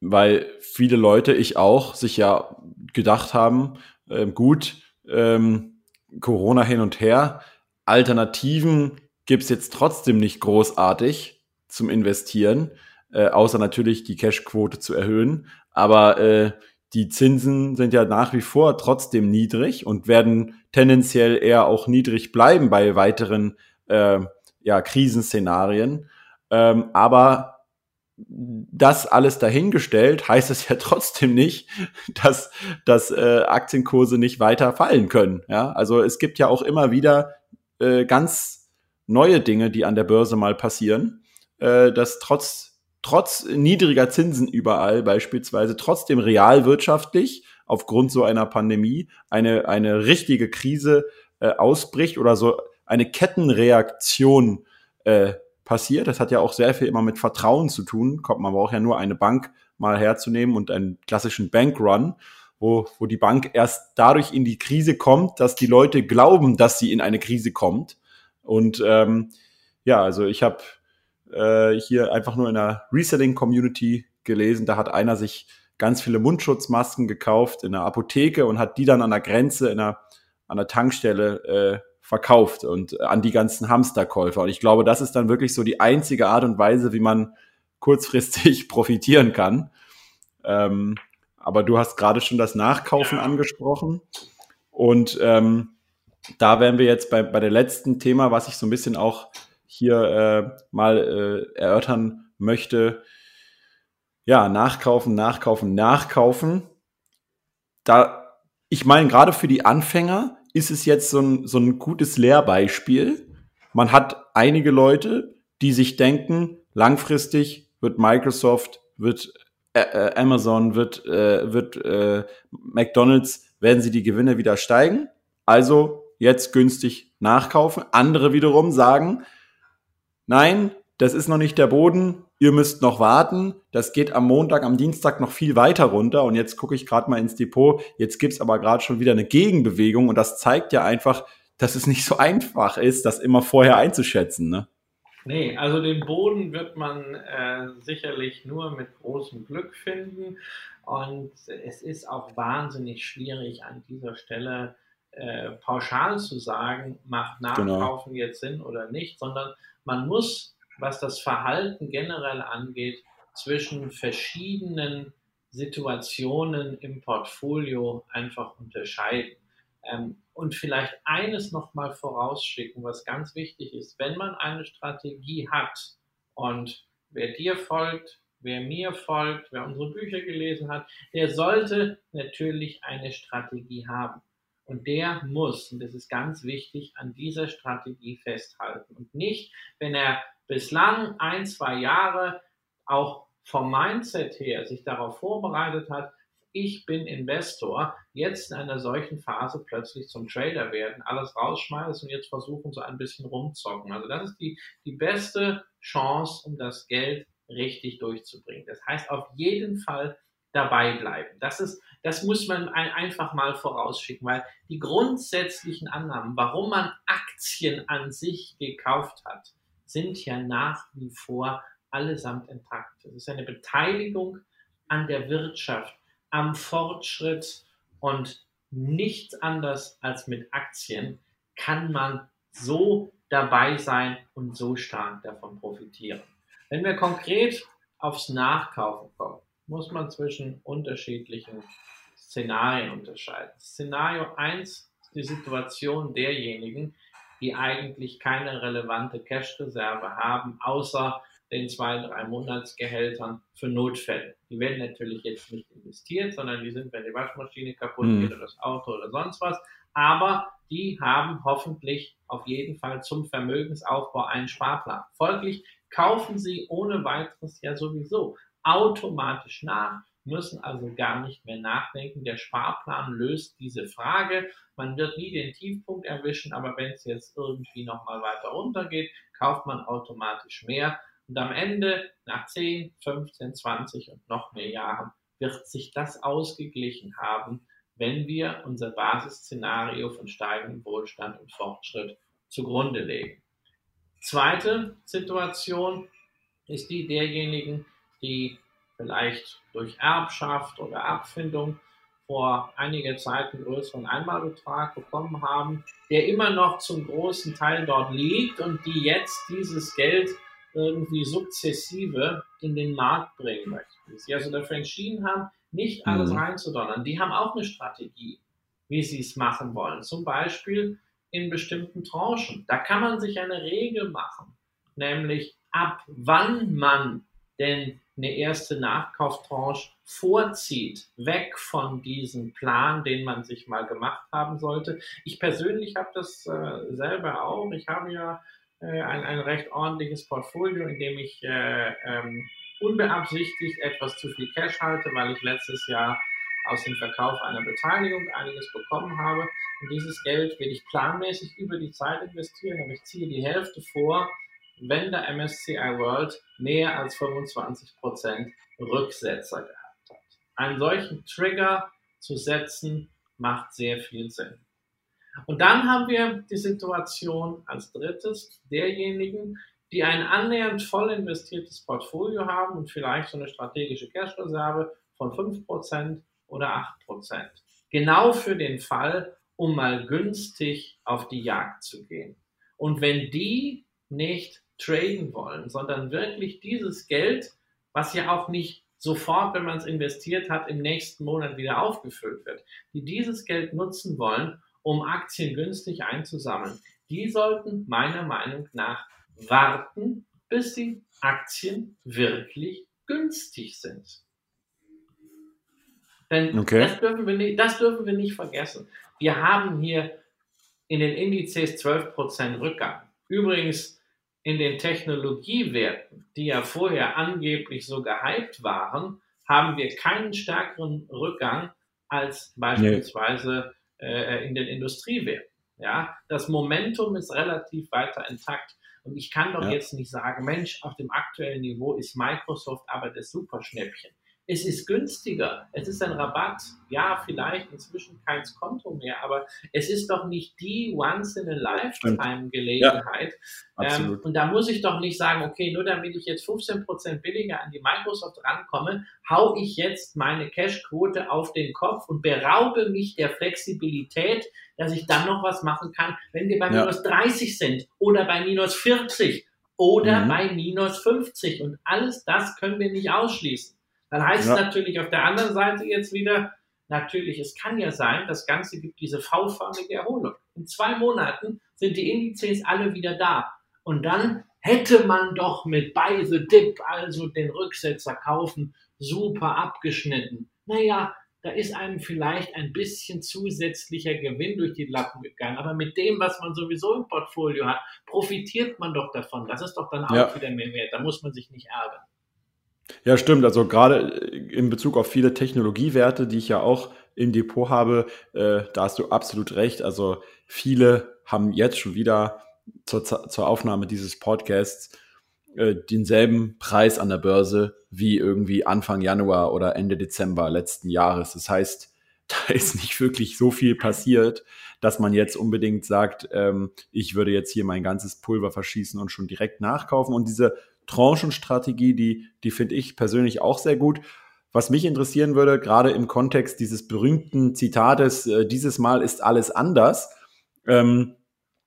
Speaker 1: weil viele Leute, ich auch, sich ja gedacht haben, äh, gut, ähm, Corona hin und her, Alternativen gibt's jetzt trotzdem nicht großartig zum Investieren, äh, außer natürlich die Cashquote zu erhöhen. Aber äh, die Zinsen sind ja nach wie vor trotzdem niedrig und werden tendenziell eher auch niedrig bleiben bei weiteren äh, ja, Krisenszenarien. Ähm, aber das alles dahingestellt, heißt es ja trotzdem nicht, dass, dass äh, Aktienkurse nicht weiter fallen können. Ja? Also es gibt ja auch immer wieder äh, ganz neue Dinge, die an der Börse mal passieren, äh, dass trotz trotz niedriger Zinsen überall beispielsweise trotzdem realwirtschaftlich aufgrund so einer Pandemie eine, eine richtige Krise äh, ausbricht oder so eine Kettenreaktion äh, passiert. Das hat ja auch sehr viel immer mit Vertrauen zu tun. Kommt man braucht ja nur eine Bank mal herzunehmen und einen klassischen Bankrun, wo, wo die Bank erst dadurch in die Krise kommt, dass die Leute glauben, dass sie in eine Krise kommt. Und ähm, ja, also ich habe äh, hier einfach nur in einer Reselling-Community gelesen. Da hat einer sich ganz viele Mundschutzmasken gekauft in einer Apotheke und hat die dann an der Grenze, in einer, an der Tankstelle äh, verkauft und an die ganzen Hamsterkäufer. Und ich glaube, das ist dann wirklich so die einzige Art und Weise, wie man kurzfristig profitieren kann. Ähm, aber du hast gerade schon das Nachkaufen ja. angesprochen. Und ähm, da wären wir jetzt bei, bei der letzten Thema, was ich so ein bisschen auch hier äh, mal äh, erörtern möchte. Ja, nachkaufen, nachkaufen, nachkaufen. Da, ich meine, gerade für die Anfänger ist es jetzt so ein, so ein gutes Lehrbeispiel. Man hat einige Leute, die sich denken, langfristig wird Microsoft, wird äh, äh Amazon, wird, äh, wird äh, McDonald's, werden sie die Gewinne wieder steigen. Also jetzt günstig nachkaufen. Andere wiederum sagen, nein, das ist noch nicht der Boden, ihr müsst noch warten. Das geht am Montag, am Dienstag noch viel weiter runter. Und jetzt gucke ich gerade mal ins Depot. Jetzt gibt's aber gerade schon wieder eine Gegenbewegung. Und das zeigt ja einfach, dass es nicht so einfach ist, das immer vorher einzuschätzen. Ne?
Speaker 2: Nee, also den Boden wird man äh, sicherlich nur mit großem Glück finden. Und es ist auch wahnsinnig schwierig an dieser Stelle äh, pauschal zu sagen, macht genau. Nachkaufen genau. jetzt Sinn oder nicht, sondern man muss, was das Verhalten generell angeht, zwischen verschiedenen Situationen im Portfolio einfach unterscheiden. Ähm, und vielleicht eines nochmal vorausschicken, was ganz wichtig ist. Wenn man eine Strategie hat und wer dir folgt, wer mir folgt, wer unsere Bücher gelesen hat, der sollte natürlich eine Strategie haben. Und der muss, und das ist ganz wichtig, an dieser Strategie festhalten. Und nicht, wenn er bislang ein, zwei Jahre auch vom Mindset her sich darauf vorbereitet hat, ich bin Investor, jetzt in einer solchen Phase plötzlich zum Trader werden, alles rausschmeißen und jetzt versuchen, so ein bisschen rumzocken. Also das ist die, die beste Chance, um das Geld richtig durchzubringen. Das heißt auf jeden Fall dabei bleiben. Das ist, das muss man einfach mal vorausschicken, weil die grundsätzlichen Annahmen, warum man Aktien an sich gekauft hat, sind ja nach wie vor allesamt intakt. Das ist eine Beteiligung an der Wirtschaft, am Fortschritt und nichts anders als mit Aktien kann man so dabei sein und so stark davon profitieren. Wenn wir konkret aufs Nachkaufen kommen, muss man zwischen unterschiedlichen Szenarien unterscheiden. Szenario 1 ist die Situation derjenigen, die eigentlich keine relevante Cash-Reserve haben, außer den zwei, drei Monatsgehältern für Notfälle. Die werden natürlich jetzt nicht investiert, sondern die sind, wenn die Waschmaschine kaputt mhm. geht oder das Auto oder sonst was. Aber die haben hoffentlich auf jeden Fall zum Vermögensaufbau einen Sparplan. Folglich kaufen sie ohne weiteres ja sowieso automatisch nach, müssen also gar nicht mehr nachdenken. Der Sparplan löst diese Frage. Man wird nie den Tiefpunkt erwischen, aber wenn es jetzt irgendwie nochmal weiter runter geht, kauft man automatisch mehr. Und am Ende, nach 10, 15, 20 und noch mehr Jahren, wird sich das ausgeglichen haben, wenn wir unser Basisszenario von steigendem Wohlstand und Fortschritt zugrunde legen. Zweite Situation ist die derjenigen, die vielleicht durch Erbschaft oder Abfindung vor einiger Zeit einen größeren Einmalbetrag bekommen haben, der immer noch zum großen Teil dort liegt und die jetzt dieses Geld irgendwie sukzessive in den Markt bringen möchten. Sich also dafür entschieden haben, nicht alles mhm. reinzudonnern. Die haben auch eine Strategie, wie sie es machen wollen. Zum Beispiel in bestimmten Tranchen. Da kann man sich eine Regel machen, nämlich ab wann man denn eine erste Nachkauftranche vorzieht, weg von diesem Plan, den man sich mal gemacht haben sollte. Ich persönlich habe das äh, selber auch. Ich habe ja äh, ein, ein recht ordentliches Portfolio, in dem ich äh, ähm, unbeabsichtigt etwas zu viel Cash halte, weil ich letztes Jahr aus dem Verkauf einer Beteiligung einiges bekommen habe. Und dieses Geld will ich planmäßig über die Zeit investieren, aber ich ziehe die Hälfte vor, wenn der MSCI World mehr als 25% Rücksetzer gehabt hat. Einen solchen Trigger zu setzen, macht sehr viel Sinn. Und dann haben wir die Situation als drittes derjenigen, die ein annähernd voll investiertes Portfolio haben und vielleicht so eine strategische Cash-Reserve von 5% oder 8%. Genau für den Fall, um mal günstig auf die Jagd zu gehen. Und wenn die nicht traden wollen, sondern wirklich dieses Geld, was ja auch nicht sofort, wenn man es investiert hat, im nächsten Monat wieder aufgefüllt wird, die dieses Geld nutzen wollen, um Aktien günstig einzusammeln, die sollten meiner Meinung nach warten, bis die Aktien wirklich günstig sind. Denn okay. das, dürfen wir nicht, das dürfen wir nicht vergessen. Wir haben hier in den Indizes 12% Rückgang. Übrigens in den Technologiewerten, die ja vorher angeblich so gehypt waren, haben wir keinen stärkeren Rückgang als beispielsweise nee. äh, in den Industriewerten. Ja, das Momentum ist relativ weiter intakt. Und ich kann doch ja. jetzt nicht sagen, Mensch, auf dem aktuellen Niveau ist Microsoft aber das Superschnäppchen. Es ist günstiger, es ist ein Rabatt, ja, vielleicht inzwischen kein Konto mehr, aber es ist doch nicht die Once-in-a-Lifetime-Gelegenheit. Ja, ähm, und da muss ich doch nicht sagen, okay, nur damit ich jetzt 15% billiger an die Microsoft rankomme, hau ich jetzt meine Cash-Quote auf den Kopf und beraube mich der Flexibilität, dass ich dann noch was machen kann, wenn wir bei ja. minus 30 sind oder bei minus 40 oder mhm. bei minus 50. Und alles das können wir nicht ausschließen. Dann heißt ja. es natürlich auf der anderen Seite jetzt wieder, natürlich, es kann ja sein, das Ganze gibt diese V-förmige Erholung. In zwei Monaten sind die Indizes alle wieder da. Und dann hätte man doch mit Buy the Dip, also den Rücksetzer kaufen, super abgeschnitten. Naja, da ist einem vielleicht ein bisschen zusätzlicher Gewinn durch die Lappen gegangen. Aber mit dem, was man sowieso im Portfolio hat, profitiert man doch davon. Das ist doch dann auch ja. wieder mehr wert. Da muss man sich nicht ärgern.
Speaker 1: Ja, stimmt. Also gerade in Bezug auf viele Technologiewerte, die ich ja auch im Depot habe, äh, da hast du absolut recht. Also viele haben jetzt schon wieder zur, zur Aufnahme dieses Podcasts äh, denselben Preis an der Börse wie irgendwie Anfang Januar oder Ende Dezember letzten Jahres. Das heißt, da ist nicht wirklich so viel passiert, dass man jetzt unbedingt sagt, ähm, ich würde jetzt hier mein ganzes Pulver verschießen und schon direkt nachkaufen. Und diese Tranchenstrategie, die, die finde ich persönlich auch sehr gut. Was mich interessieren würde, gerade im Kontext dieses berühmten Zitates, äh, dieses Mal ist alles anders, ähm,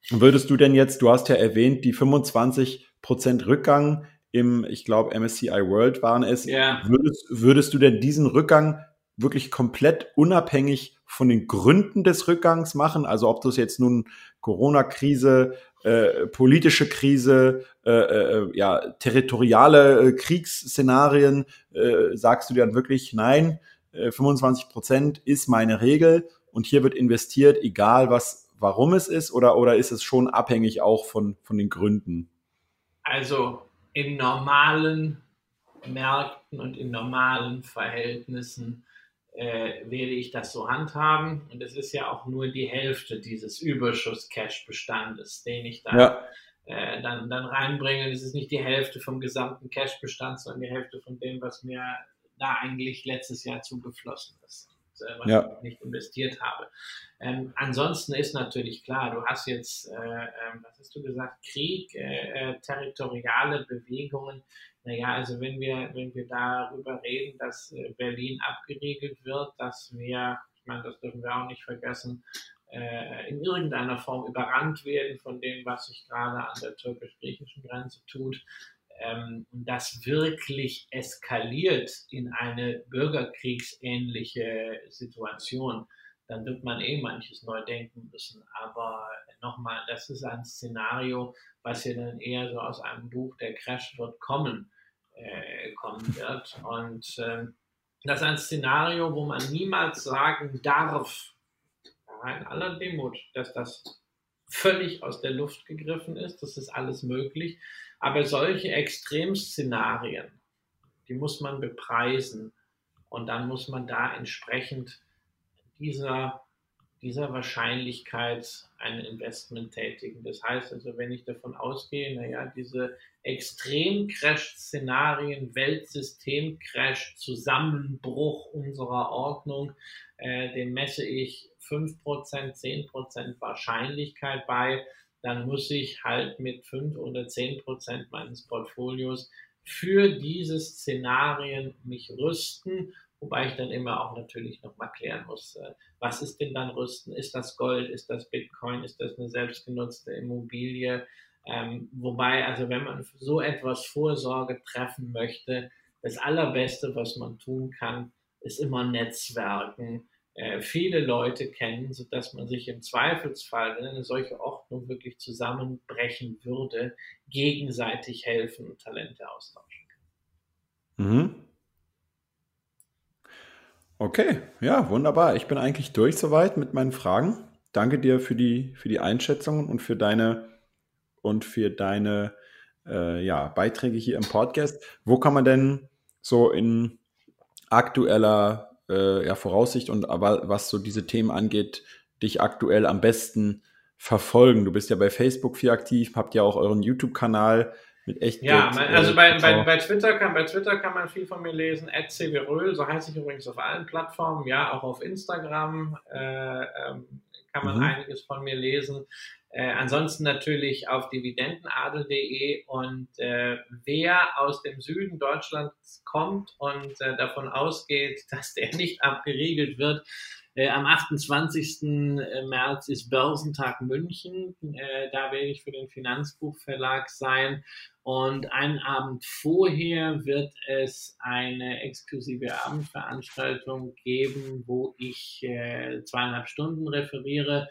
Speaker 1: würdest du denn jetzt, du hast ja erwähnt, die 25 Prozent Rückgang im, ich glaube, MSCI World waren es. Yeah. Würdest, würdest du denn diesen Rückgang wirklich komplett unabhängig von den Gründen des Rückgangs machen? Also ob das jetzt nun Corona-Krise, äh, politische Krise, äh, äh, ja, territoriale äh, Kriegsszenarien, äh, sagst du dann wirklich, nein, 25 Prozent ist meine Regel und hier wird investiert, egal was, warum es ist, oder, oder ist es schon abhängig auch von, von den Gründen?
Speaker 2: Also in normalen Märkten und in normalen Verhältnissen äh, werde ich das so handhaben. Und es ist ja auch nur die Hälfte dieses Überschuss-Cash-Bestandes, den ich dann, ja. äh, dann, dann reinbringe. Es ist nicht die Hälfte vom gesamten Cash-Bestand, sondern die Hälfte von dem, was mir da eigentlich letztes Jahr zugeflossen ist. was ja. ich nicht investiert habe. Ähm, ansonsten ist natürlich klar, du hast jetzt, äh, äh, was hast du gesagt, Krieg, äh, äh, territoriale Bewegungen. Naja, also wenn wir, wenn wir darüber reden, dass äh, Berlin abgeriegelt wird, dass wir, ich meine, das dürfen wir auch nicht vergessen, äh, in irgendeiner Form überrannt werden von dem, was sich gerade an der türkisch-griechischen Grenze tut, ähm, das wirklich eskaliert in eine bürgerkriegsähnliche Situation, dann wird man eh manches neu denken müssen. Aber nochmal, das ist ein Szenario, was ja dann eher so aus einem Buch, der Crash wird kommen, äh, kommen wird. Und äh, das ist ein Szenario, wo man niemals sagen darf, in aller Demut, dass das völlig aus der Luft gegriffen ist. Das ist alles möglich. Aber solche Extremszenarien, die muss man bepreisen. Und dann muss man da entsprechend dieser, dieser Wahrscheinlichkeit ein Investment tätigen. Das heißt also, wenn ich davon ausgehe, naja, diese Extrem-Crash-Szenarien, Weltsystem-Crash, Zusammenbruch unserer Ordnung, äh, den messe ich 5%, 10% Wahrscheinlichkeit bei, dann muss ich halt mit 5 oder 10% meines Portfolios für diese Szenarien mich rüsten, wobei ich dann immer auch natürlich nochmal klären muss, äh, was ist denn dann Rüsten? Ist das Gold? Ist das Bitcoin? Ist das eine selbstgenutzte Immobilie? Ähm, wobei, also wenn man so etwas Vorsorge treffen möchte, das Allerbeste, was man tun kann, ist immer Netzwerken, äh, viele Leute kennen, sodass man sich im Zweifelsfall, wenn eine solche Ordnung wirklich zusammenbrechen würde, gegenseitig helfen und Talente austauschen kann.
Speaker 1: Mhm. Okay, ja, wunderbar. Ich bin eigentlich durch soweit mit meinen Fragen. Danke dir für die, für die Einschätzungen und für deine und für deine äh, ja, Beiträge hier im Podcast. Wo kann man denn so in aktueller äh, ja, Voraussicht und was so diese Themen angeht, dich aktuell am besten verfolgen? Du bist ja bei Facebook viel aktiv, habt ja auch euren YouTube-Kanal mit echt.
Speaker 2: Ja, also äh, bei, bei, bei, Twitter kann, bei Twitter kann man viel von mir lesen. @cwröhl, so heiße ich übrigens auf allen Plattformen, ja, auch auf Instagram äh, ähm, kann man mhm. einiges von mir lesen. Äh, ansonsten natürlich auf dividendenadel.de und äh, wer aus dem Süden Deutschlands kommt und äh, davon ausgeht, dass der nicht abgeriegelt wird, äh, am 28. Äh, März ist Börsentag München. Äh, da werde ich für den Finanzbuchverlag sein. Und einen Abend vorher wird es eine exklusive Abendveranstaltung geben, wo ich zweieinhalb Stunden referiere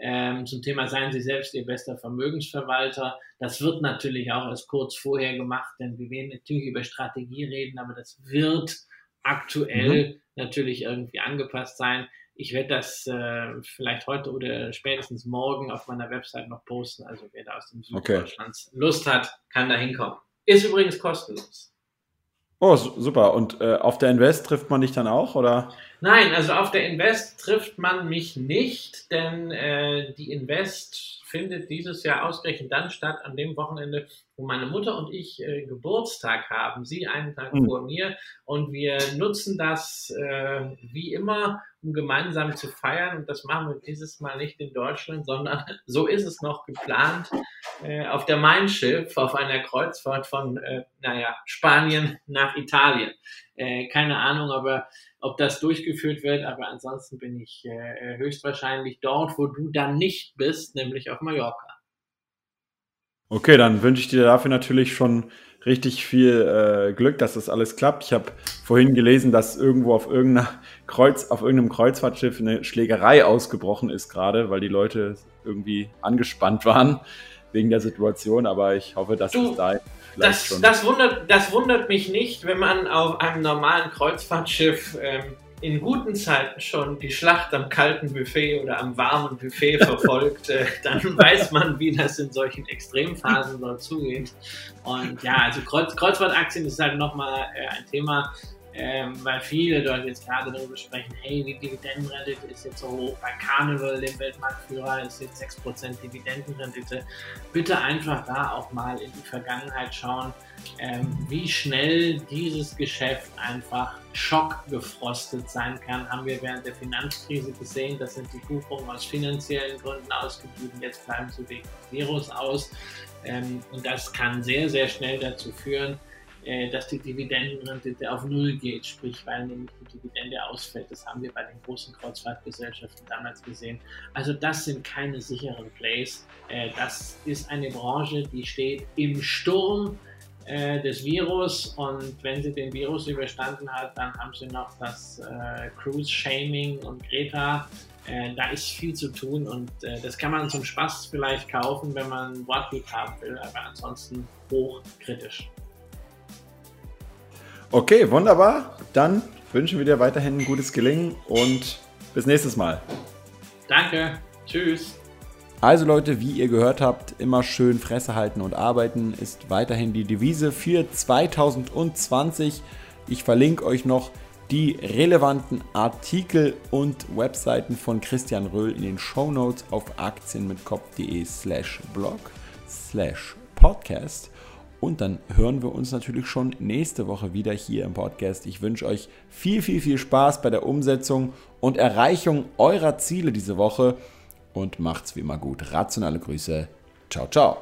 Speaker 2: ähm, zum Thema Seien Sie selbst Ihr bester Vermögensverwalter. Das wird natürlich auch erst kurz vorher gemacht, denn wir werden natürlich über Strategie reden, aber das wird aktuell mhm. Natürlich irgendwie angepasst sein. Ich werde das äh, vielleicht heute oder spätestens morgen auf meiner Website noch posten. Also wer da aus dem Süden okay. Deutschlands Lust hat, kann da hinkommen. Ist übrigens kostenlos.
Speaker 1: Oh, super. Und äh, auf der Invest trifft man dich dann auch, oder?
Speaker 2: Nein, also auf der Invest trifft man mich nicht, denn äh, die Invest findet dieses Jahr ausgerechnet dann statt, an dem Wochenende, wo meine Mutter und ich äh, Geburtstag haben. Sie einen Tag mhm. vor mir. Und wir nutzen das äh, wie immer, um gemeinsam zu feiern. Und das machen wir dieses Mal nicht in Deutschland, sondern so ist es noch geplant äh, auf der Main Schiff auf einer Kreuzfahrt von, äh, naja, Spanien nach Italien. Äh, keine Ahnung, aber ob das durchgeführt wird, aber ansonsten bin ich äh, höchstwahrscheinlich dort, wo du dann nicht bist, nämlich auf Mallorca.
Speaker 1: Okay, dann wünsche ich dir dafür natürlich schon richtig viel äh, Glück, dass das alles klappt. Ich habe vorhin gelesen, dass irgendwo auf irgendeiner Kreuz, auf irgendeinem Kreuzfahrtschiff eine Schlägerei ausgebrochen ist gerade, weil die Leute irgendwie angespannt waren wegen der Situation, aber ich hoffe, dass du, es da
Speaker 2: das. Das wundert, das wundert mich nicht, wenn man auf einem normalen Kreuzfahrtschiff ähm, in guten Zeiten schon die Schlacht am kalten Buffet oder am warmen Buffet verfolgt, äh, dann weiß man, wie das in solchen Extremphasen dort zugeht. Und ja, also Kreuz, Kreuzfahrtaktien ist halt nochmal äh, ein Thema, ähm, weil viele dort jetzt gerade darüber sprechen, hey, die Dividendenrendite ist jetzt so hoch, bei Carnival, dem Weltmarktführer, ist jetzt 6% Dividendenrendite. Bitte einfach da auch mal in die Vergangenheit schauen, ähm, wie schnell dieses Geschäft einfach schockgefrostet sein kann, haben wir während der Finanzkrise gesehen. Das sind die Buchungen aus finanziellen Gründen ausgeblieben. Jetzt bleiben sie wegen Virus aus. Ähm, und das kann sehr, sehr schnell dazu führen, dass die Dividendenrendite auf Null geht, sprich weil nämlich die Dividende ausfällt. Das haben wir bei den großen Kreuzfahrtgesellschaften damals gesehen. Also das sind keine sicheren Plays. Äh, das ist eine Branche, die steht im Sturm äh, des Virus und wenn sie den Virus überstanden hat, dann haben sie noch das Cruise-Shaming und Greta. da ist viel zu tun und das kann man zum Spaß vielleicht kaufen, wenn man Wortglück haben will, aber ansonsten hochkritisch.
Speaker 1: Okay, wunderbar. Dann wünschen wir dir weiterhin ein gutes Gelingen und bis nächstes Mal.
Speaker 2: Danke. Tschüss.
Speaker 1: Also Leute, wie ihr gehört habt, immer schön Fresse halten und arbeiten ist weiterhin die Devise für 2020. Ich verlinke euch noch die relevanten Artikel und Webseiten von Christian Röhl in den Show Notes auf aktienmitkopf.de slash blog slash podcast. Und dann hören wir uns natürlich schon nächste Woche wieder hier im Podcast. Ich wünsche euch viel, viel, viel Spaß bei der Umsetzung und Erreichung eurer Ziele diese Woche und macht's wie immer gut. Rationale Grüße. Ciao, ciao.